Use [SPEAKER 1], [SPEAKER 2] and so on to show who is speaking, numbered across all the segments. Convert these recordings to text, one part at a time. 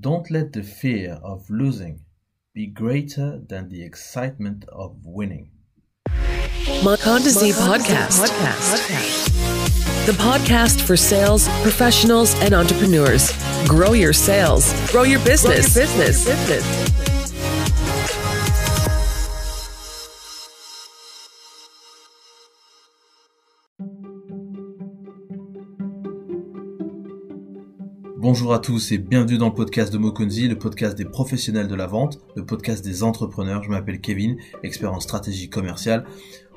[SPEAKER 1] Don't let the fear of losing be greater than the excitement of winning.
[SPEAKER 2] Makondazi podcast. podcast. The podcast for sales professionals and entrepreneurs. Grow your sales, grow your business. Grow your business. business.
[SPEAKER 1] Bonjour à tous et bienvenue dans le podcast de Mokonzi, le podcast des professionnels de la vente, le podcast des entrepreneurs. Je m'appelle Kevin, expert en stratégie commerciale.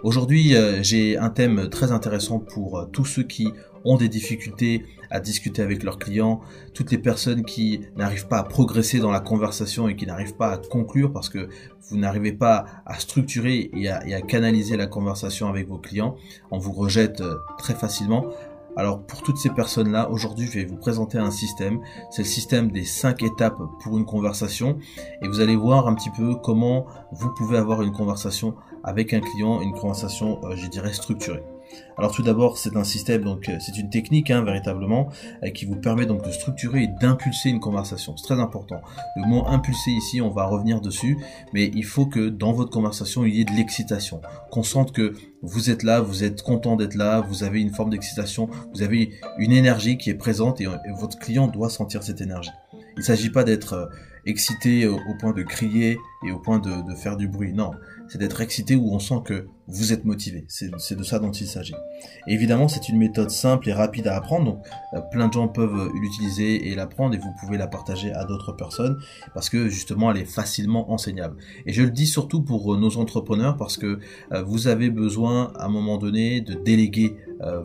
[SPEAKER 1] Aujourd'hui, euh, j'ai un thème très intéressant pour euh, tous ceux qui ont des difficultés à discuter avec leurs clients, toutes les personnes qui n'arrivent pas à progresser dans la conversation et qui n'arrivent pas à conclure parce que vous n'arrivez pas à structurer et à, canaliser la conversation avec vos clients. On vous rejette euh, très facilement. Alors pour toutes ces personnes-là, aujourd'hui je vais vous présenter un système. C'est le système des 5 étapes pour une conversation. Et vous allez voir un petit peu comment vous pouvez avoir une conversation avec un client, une conversation, euh, je dirais, structurée. Alors tout d'abord, c'est un système, donc euh, c'est une technique hein, véritablement euh, qui vous permet donc de structurer et d'impulser une conversation. C'est très important. Le mot impulser ici, on va revenir dessus, mais il faut que dans votre conversation, il y ait de l'excitation, qu'on sente que vous êtes là, vous êtes content d'être là, vous avez une forme d'excitation, vous avez une énergie qui est présente et, votre client doit sentir cette énergie. Il ne s'agit pas d'être euh, excité au, point de crier et au point de, de faire du bruit. Non, c'est d'être excité où on sent que vous êtes motivé. C'est de ça dont il s'agit. Évidemment, c'est une méthode simple et rapide à apprendre, donc euh, plein de gens peuvent l'utiliser et l'apprendre et vous pouvez la partager à d'autres personnes parce que justement elle est facilement enseignable. Et je le dis surtout pour euh, nos entrepreneurs parce que euh, vous avez besoin à un moment donné de déléguer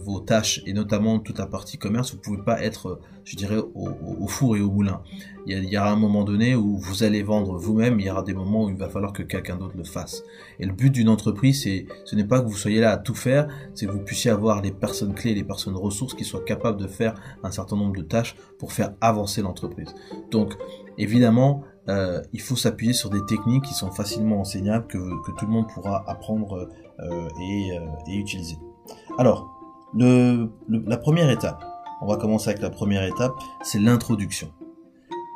[SPEAKER 1] vos tâches et notamment toute la partie commerce. Vous pouvez pas être, je dirais, au, four et au moulin. Il y, aura un moment donné où vous allez vendre vous-même, il y aura des moments où il va falloir que quelqu'un d'autre le fasse. Et le but d'une entreprise, c'est ce n'est pas que vous soyez là à tout faire, c'est que vous puissiez avoir les personnes clés, les personnes ressources qui soient capables de faire un certain nombre de tâches pour faire avancer l'entreprise. Donc, évidemment, euh, il faut s'appuyer sur des techniques qui sont facilement enseignables, que, tout le monde pourra apprendre euh, et, euh, et, utiliser. Alors, la première étape, on va commencer avec la première étape, c'est l'introduction.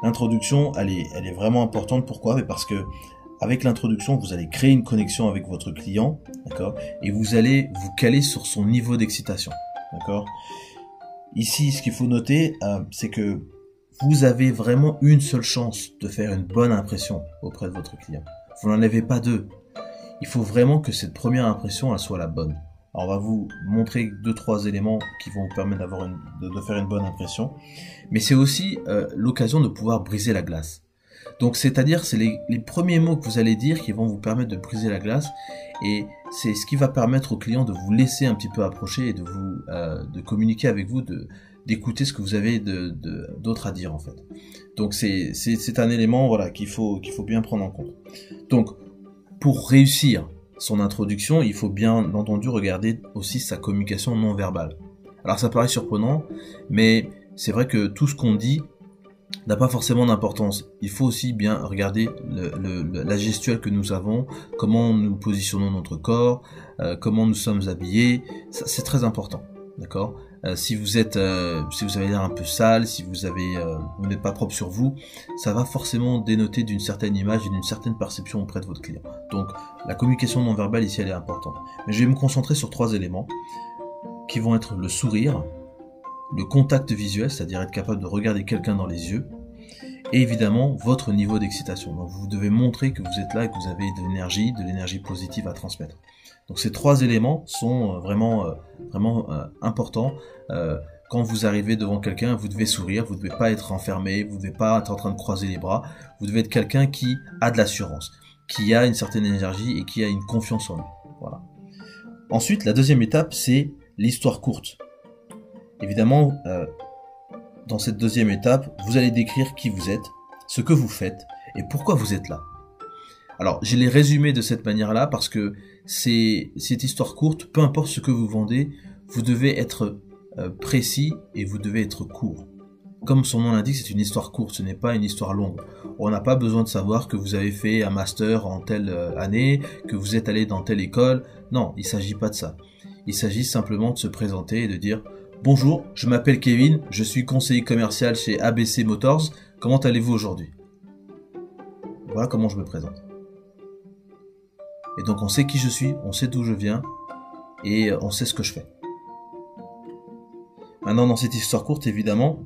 [SPEAKER 1] L'introduction, elle est, elle est vraiment importante. Pourquoi? Parce que avec l'introduction, vous allez créer une connexion avec votre client, d'accord Et vous allez vous caler sur son niveau d'excitation, d'accord Ici, ce qu'il faut noter, euh, c'est que vous avez vraiment une seule chance de faire une bonne impression auprès de votre client. Vous n'en avez pas deux. Il faut vraiment que cette première impression, elle soit la bonne. Alors on va vous montrer deux trois éléments qui vont vous permettre de, faire une bonne impression, mais c'est aussi euh, l'occasion de pouvoir briser la glace. Donc c'est-à-dire c'est les, premiers mots que vous allez dire qui vont vous permettre de briser la glace et c'est ce qui va permettre au client de vous laisser un petit peu approcher et de vous euh, de communiquer avec vous, de d'écouter ce que vous avez de à dire en fait. Donc c'est c'est un élément voilà qu'il faut qu'il faut bien prendre en compte. Donc pour réussir son introduction, il faut bien entendu regarder aussi sa communication non verbale. Alors ça paraît surprenant, mais c'est vrai que tout ce qu'on dit n'a pas forcément d'importance. Il faut aussi bien regarder la gestuelle que nous avons, comment nous positionnons notre corps, euh, comment nous sommes habillés. C'est très important, d'accord? Euh, Si vous êtes, euh, si vous avez l'air un peu sale, si vous avez, vous n'êtes pas propre sur vous, ça va forcément dénoter d'une certaine image et d'une certaine perception auprès de votre client. Donc, la communication non verbale ici, elle est importante. Mais je vais me concentrer sur trois éléments qui vont être le sourire, le contact visuel, c'est-à-dire être capable de regarder quelqu'un dans les yeux, et évidemment votre niveau d'excitation. Donc vous devez montrer que vous êtes là et que vous avez de l'énergie, de l'énergie positive à transmettre. Donc ces trois éléments sont euh, vraiment euh, vraiment euh, importants. quand vous arrivez devant quelqu'un, vous devez sourire, vous ne devez pas être enfermé, vous ne devez pas être en train de croiser les bras, vous devez être quelqu'un qui a de l'assurance, qui a une certaine énergie et qui a une confiance en lui. Voilà. Ensuite, la deuxième étape, c'est l'histoire courte. Évidemment, euh, dans cette deuxième étape, vous allez décrire qui vous êtes, ce que vous faites et pourquoi vous êtes là. Alors, je l'ai résumé de cette manière-là parce que c'est cette histoire courte, peu importe ce que vous vendez, vous devez être euh, précis et vous devez être court. Comme son nom l'indique, c'est une histoire courte, ce n'est pas une histoire longue. On n'a pas besoin de savoir que vous avez fait un master en telle euh, année, que vous êtes allé dans telle école. Non, il ne s'agit pas de ça. Il s'agit simplement de se présenter et de dire Bonjour, je m'appelle Kevin, je suis conseiller commercial chez ABC Motors. comment allez-vous aujourd'hui? Voilà comment je me présente. Et donc on sait qui je suis, on sait d'où je viens, et on sait ce que je fais. Maintenant, dans cette histoire courte, évidemment,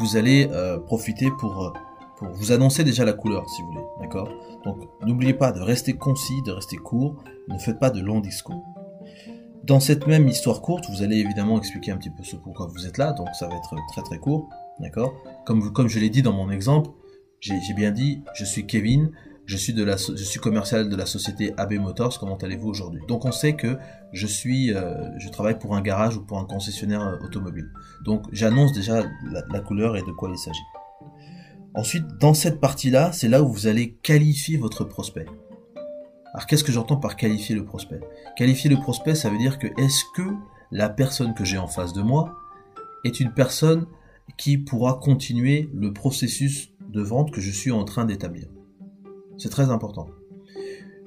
[SPEAKER 1] vous allez euh, profiter pour, euh, pour vous annoncer déjà la couleur, si vous voulez. D'accord? Donc, n'oubliez pas de rester concis, de rester court. Ne faites pas de longs discours. Dans cette même histoire courte, vous allez évidemment expliquer un petit peu ce pourquoi vous êtes là, donc ça va être très très court, d'accord? Comme, je l'ai dit dans mon exemple, j'ai bien dit, je suis Kevin, je suis commercial de la société AB Motors, comment allez-vous aujourd'hui? Donc on sait que je suis, euh, je travaille pour un garage ou pour un concessionnaire euh, automobile. Donc j'annonce déjà la, couleur et de quoi il s'agit. Ensuite, dans cette partie-là, c'est là où vous allez qualifier votre prospect. Alors qu'est-ce que j'entends par qualifier le prospect? Qualifier le prospect, ça veut dire que est-ce que la personne que j'ai en face de moi est une personne qui pourra continuer le processus de vente que je suis en train d'établir? C'est très important.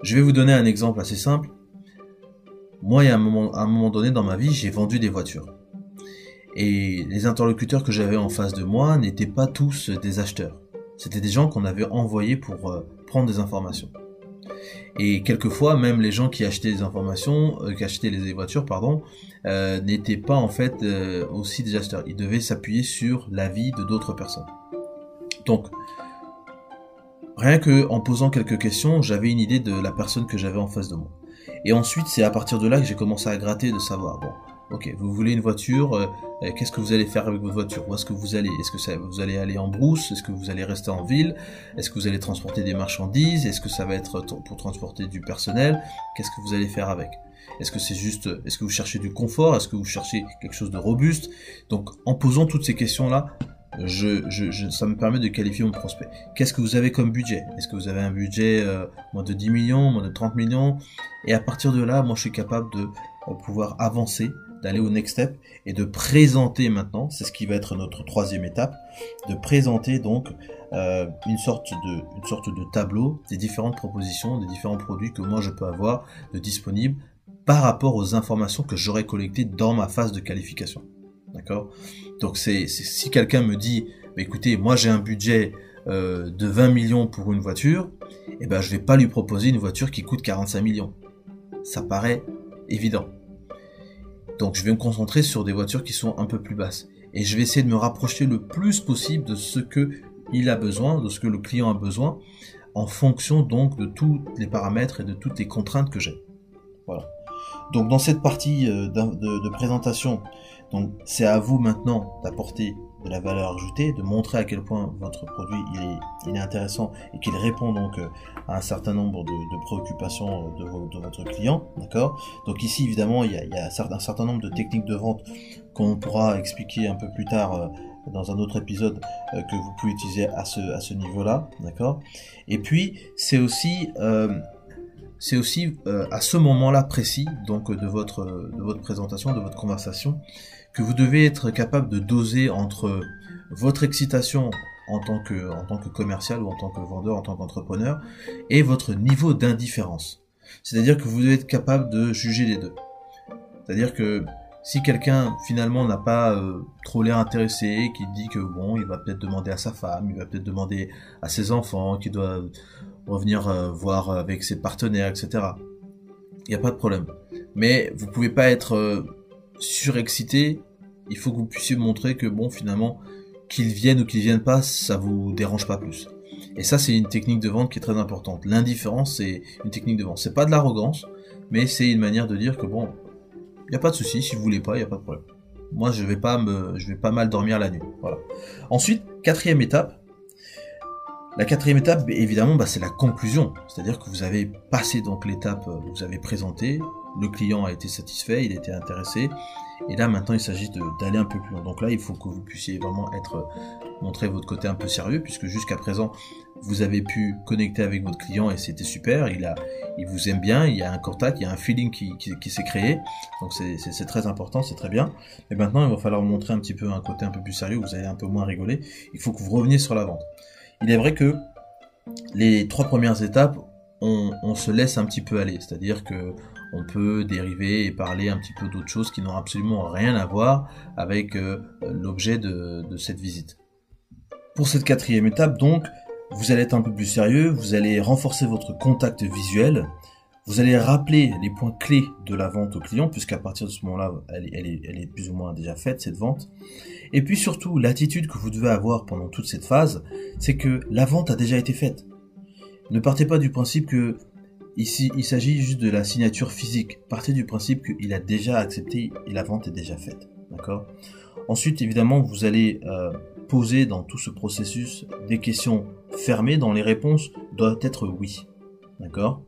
[SPEAKER 1] Je vais vous donner un exemple assez simple. Moi, il un moment, à un moment donné dans ma vie, j'ai vendu des voitures. Et les interlocuteurs que j'avais en face de moi n'étaient pas tous des acheteurs. C'était des gens qu'on avait envoyés pour euh, prendre des informations. Et quelquefois, même les gens qui achetaient des informations, euh, qui achetaient les voitures, pardon, euh, n'étaient pas en fait aussi des. Ils devaient s'appuyer sur l'avis de d'autres personnes. Donc, Rien que en posant quelques questions, j'avais une idée de la personne que j'avais en face de moi. Et ensuite, c'est à partir de là que j'ai commencé à gratter de savoir, ok, vous voulez une voiture, euh, euh, qu'est-ce que vous allez faire avec votre voiture? Où est-ce que vous allez? Est-ce que ça, vous allez aller en brousse? Est-ce que vous allez rester en ville? Est-ce que vous allez transporter des marchandises? Est-ce que ça va être pour transporter du personnel? Qu'est-ce que vous allez faire avec? Est-ce que c'est juste, est-ce que vous cherchez du confort? Est-ce que vous cherchez quelque chose de robuste? Donc, en posant toutes ces questions-là, je, ça me permet de qualifier mon prospect. Qu'est-ce que vous avez comme budget? Est-ce que vous avez un budget euh, moins de 10 millions, moins de 30 millions? Et à partir de là, moi je suis capable de euh, pouvoir avancer, d'aller au next step et de présenter maintenant, c'est ce qui va être notre troisième étape, de présenter donc euh, une sorte de tableau des différentes propositions, des différents produits que moi je peux avoir de disponibles par rapport aux informations que j'aurais collectées dans ma phase de qualification. D'accord? Donc c'est si quelqu'un me dit, bah, écoutez, moi j'ai un budget euh, de 20 millions pour une voiture, eh ben je vais pas lui proposer une voiture qui coûte 45 millions. Ça paraît évident. Donc je vais me concentrer sur des voitures qui sont un peu plus basses. Et je vais essayer de me rapprocher le plus possible de ce que il a besoin, de ce que le client a besoin, en fonction donc de tous les paramètres et de toutes les contraintes que j'ai. Voilà. Donc dans cette partie euh, de, présentation, c'est à vous maintenant d'apporter de la valeur ajoutée, de montrer à quel point votre produit il est, intéressant et qu'il répond donc euh, à un certain nombre de, préoccupations euh, de, votre client, d'accord? Donc ici évidemment il y, a, un certain nombre de techniques de vente qu'on pourra expliquer un peu plus tard dans un autre épisode que vous pouvez utiliser à ce, niveau-là, d'accord? Et puis c'est aussi c'est aussi euh, à ce moment-là précis, donc de votre, de votre présentation, de votre conversation, que vous devez être capable de doser entre votre excitation en tant que, en tant que commercial ou en tant que vendeur, en tant qu'entrepreneur, et votre niveau d'indifférence. C'est-à-dire que vous devez être capable de juger les deux. C'est-à-dire que si quelqu'un finalement n'a pas euh, trop l'air intéressé, qui dit que bon, il va peut-être demander à sa femme, il va peut-être demander à ses enfants, qu'il doit revenir euh, voir avec ses partenaires, etc. Il n'y a pas de problème. Mais vous pouvez pas être euh, surexcité. Il faut que vous puissiez montrer que bon, finalement, qu'ils viennent ou qu'ils viennent pas, ça vous dérange pas plus. Et ça, c'est une technique de vente qui est très importante. L'indifférence, c'est une technique de vente. C'est pas de l'arrogance, mais c'est une manière de dire que bon, il n'y a pas de souci. Si vous voulez pas, il n'y a pas de problème. Moi, je vais pas me, je vais pas mal dormir la nuit. Voilà. Ensuite, quatrième étape, la quatrième étape, évidemment, bah, c'est la conclusion. C'est-à-dire que vous avez passé donc l'étape, euh, vous avez présenté, le client a été satisfait, il était intéressé, et là maintenant il s'agit d'aller un peu plus loin. Donc là, il faut que vous puissiez vraiment être euh, montrer votre côté un peu sérieux, puisque jusqu'à présent vous avez pu connecter avec votre client et c'était super. Il a, il vous aime bien, il y a un contact, il y a un feeling qui, qui, s'est créé, donc c'est très important, c'est très bien. Mais maintenant, il va falloir montrer un petit peu un côté un peu plus sérieux, vous allez un peu moins rigoler. Il faut que vous reveniez sur la vente. Il est vrai que les trois premières étapes, on, se laisse un petit peu aller, c'est-à-dire que on peut dériver et parler un petit peu d'autres choses qui n'ont absolument rien à voir avec euh, l'objet de, cette visite. Pour cette quatrième étape, donc, vous allez être un peu plus sérieux, vous allez renforcer votre contact visuel, vous allez rappeler les points clés de la vente au client, puisqu'à partir de ce moment-là, elle, est, plus ou moins déjà faite, cette vente. Et puis surtout, l'attitude que vous devez avoir pendant toute cette phase, c'est que la vente a déjà été faite. Ne partez pas du principe que ici, il s'agit juste de la signature physique. Partez du principe qu'il a déjà accepté et la vente est déjà faite. D'accord? Ensuite, évidemment, vous allez euh, poser dans tout ce processus des questions fermées dont les réponses doivent être oui. D'accord?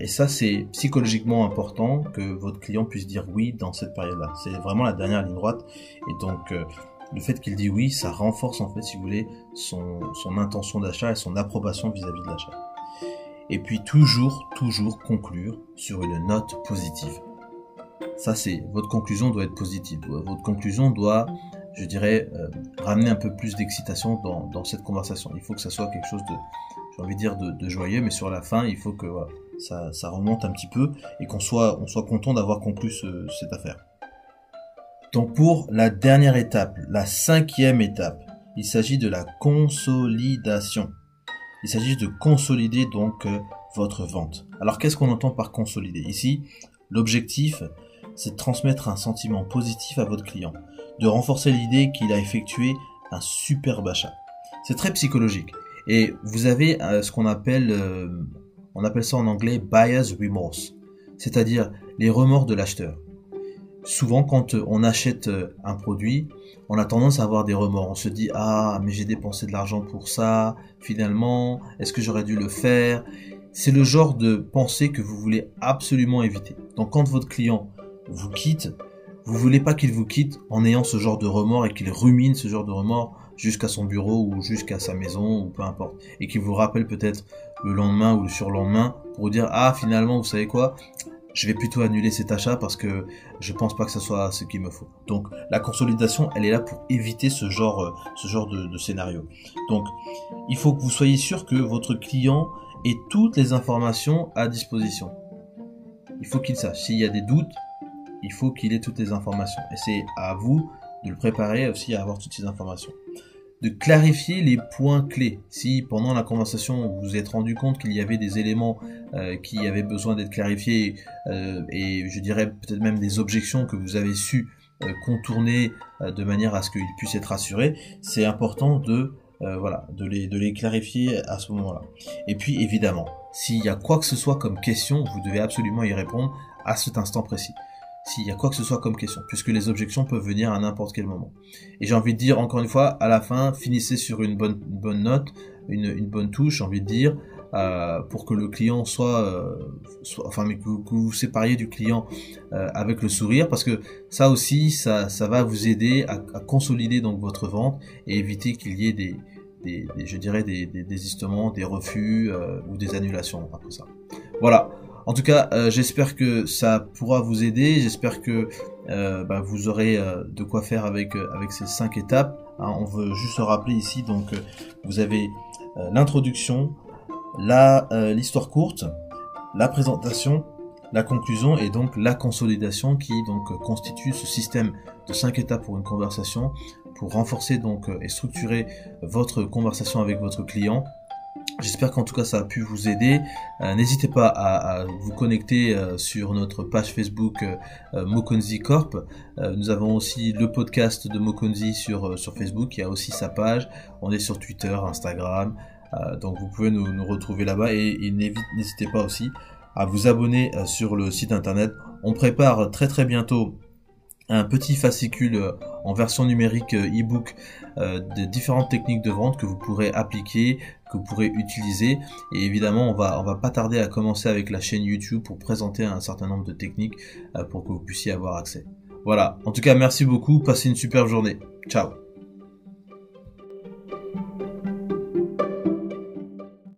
[SPEAKER 1] Et ça, c'est psychologiquement important que votre client puisse dire oui dans cette période-là. C'est vraiment la dernière ligne droite. Et donc, euh, le fait qu'il dit oui, ça renforce en fait, si vous voulez, son, intention d'achat et son approbation vis-à-vis de l'achat. Et puis toujours, toujours conclure sur une note positive. Ça, c'est votre conclusion doit être positive. Votre conclusion doit, je dirais, euh, ramener un peu plus d'excitation dans cette conversation. Il faut que ça soit quelque chose de, j'ai envie de dire, de, joyeux, mais sur la fin, il faut que ça, remonte un petit peu et qu'on soit, on soit content d'avoir conclu cette affaire. Donc pour la dernière étape, la cinquième étape, il s'agit de la consolidation. Il s'agit de consolider donc euh, votre vente. Alors qu'est-ce qu'on entend par consolider? Ici, l'objectif, c'est de transmettre un sentiment positif à votre client, de renforcer l'idée qu'il a effectué un superbe achat. C'est très psychologique. Et vous avez euh, ce qu'on appelle, euh, on appelle ça en anglais buyer's remorse, c'est-à-dire les remords de l'acheteur. Souvent, quand on achète euh, un produit, on a tendance à avoir des remords. On se dit ah mais j'ai dépensé de l'argent pour ça. Finalement, est-ce que j'aurais dû le faire? C'est le genre de pensée que vous voulez absolument éviter. Donc, quand votre client vous quitte, vous voulez pas qu'il vous quitte en ayant ce genre de remords et qu'il rumine ce genre de remords jusqu'à son bureau ou jusqu'à sa maison ou peu importe et qui vous rappelle peut-être le lendemain ou le surlendemain pour vous dire ah finalement vous savez quoi? Je vais plutôt annuler cet achat parce que je pense pas que ce soit ce qu'il me faut. Donc la consolidation, elle est là pour éviter ce genre, euh, ce genre de, de scénario. Donc il faut que vous soyez sûr que votre client ait toutes les informations à disposition. Il faut qu'il sache. S'il y a des doutes, il faut qu'il ait toutes les informations. Et c'est à vous de le préparer aussi à avoir toutes ces informations. De clarifier les points clés. Si pendant la conversation vous vous êtes rendu compte qu'il y avait des éléments euh, qui avaient besoin d'être clarifiés euh, et je dirais peut-être même des objections que vous avez su euh, contourner de manière à ce qu'ils puissent être rassurés, c'est important de voilà de les de les clarifier à ce moment-là. Et puis évidemment, s'il y a quoi que ce soit comme question, vous devez absolument y répondre à cet instant précis s'il y a quoi que ce soit comme question, puisque les objections peuvent venir à n'importe quel moment. Et j'ai envie de dire, encore une fois, à la fin, finissez sur une bonne, bonne note, une, une bonne touche, j'ai envie de dire, euh, pour que le client soit, euh, enfin, mais que, vous vous sépariez du client euh, avec le sourire, parce que ça aussi, ça, ça va vous aider à, consolider donc votre vente et éviter qu'il y ait des, des, je dirais des, désistements, des refus ou des annulations après ça. Voilà. En tout cas, euh, j'espère que ça pourra vous aider. J'espère que euh, bah, vous aurez euh, de quoi faire avec ces cinq étapes. Hein, on veut juste rappeler ici. Donc, vous avez l'introduction, l'histoire courte, la présentation, la conclusion et donc la consolidation qui donc constitue ce système de cinq étapes pour une conversation pour renforcer donc et structurer votre conversation avec votre client J'espère qu'en tout cas ça a pu vous aider. Euh, n'hésitez pas à, vous connecter euh, sur notre page Facebook euh, Mokonzi Corp. nous avons aussi le podcast de Mokonzi sur, sur Facebook, il y a aussi sa page. On est sur Twitter, Instagram, donc vous pouvez nous, retrouver là-bas et, n'hésitez pas aussi à vous abonner sur le site internet. On prépare très très bientôt un petit fascicule en version numérique e-book euh, de différentes techniques de vente que vous pourrez appliquer, que vous pourrez utiliser. Et évidemment, on va, on va pas tarder à commencer avec la chaîne YouTube pour présenter un certain nombre de techniques pour que vous puissiez avoir accès. Voilà. En tout cas, merci beaucoup. Passez une super journée. Ciao.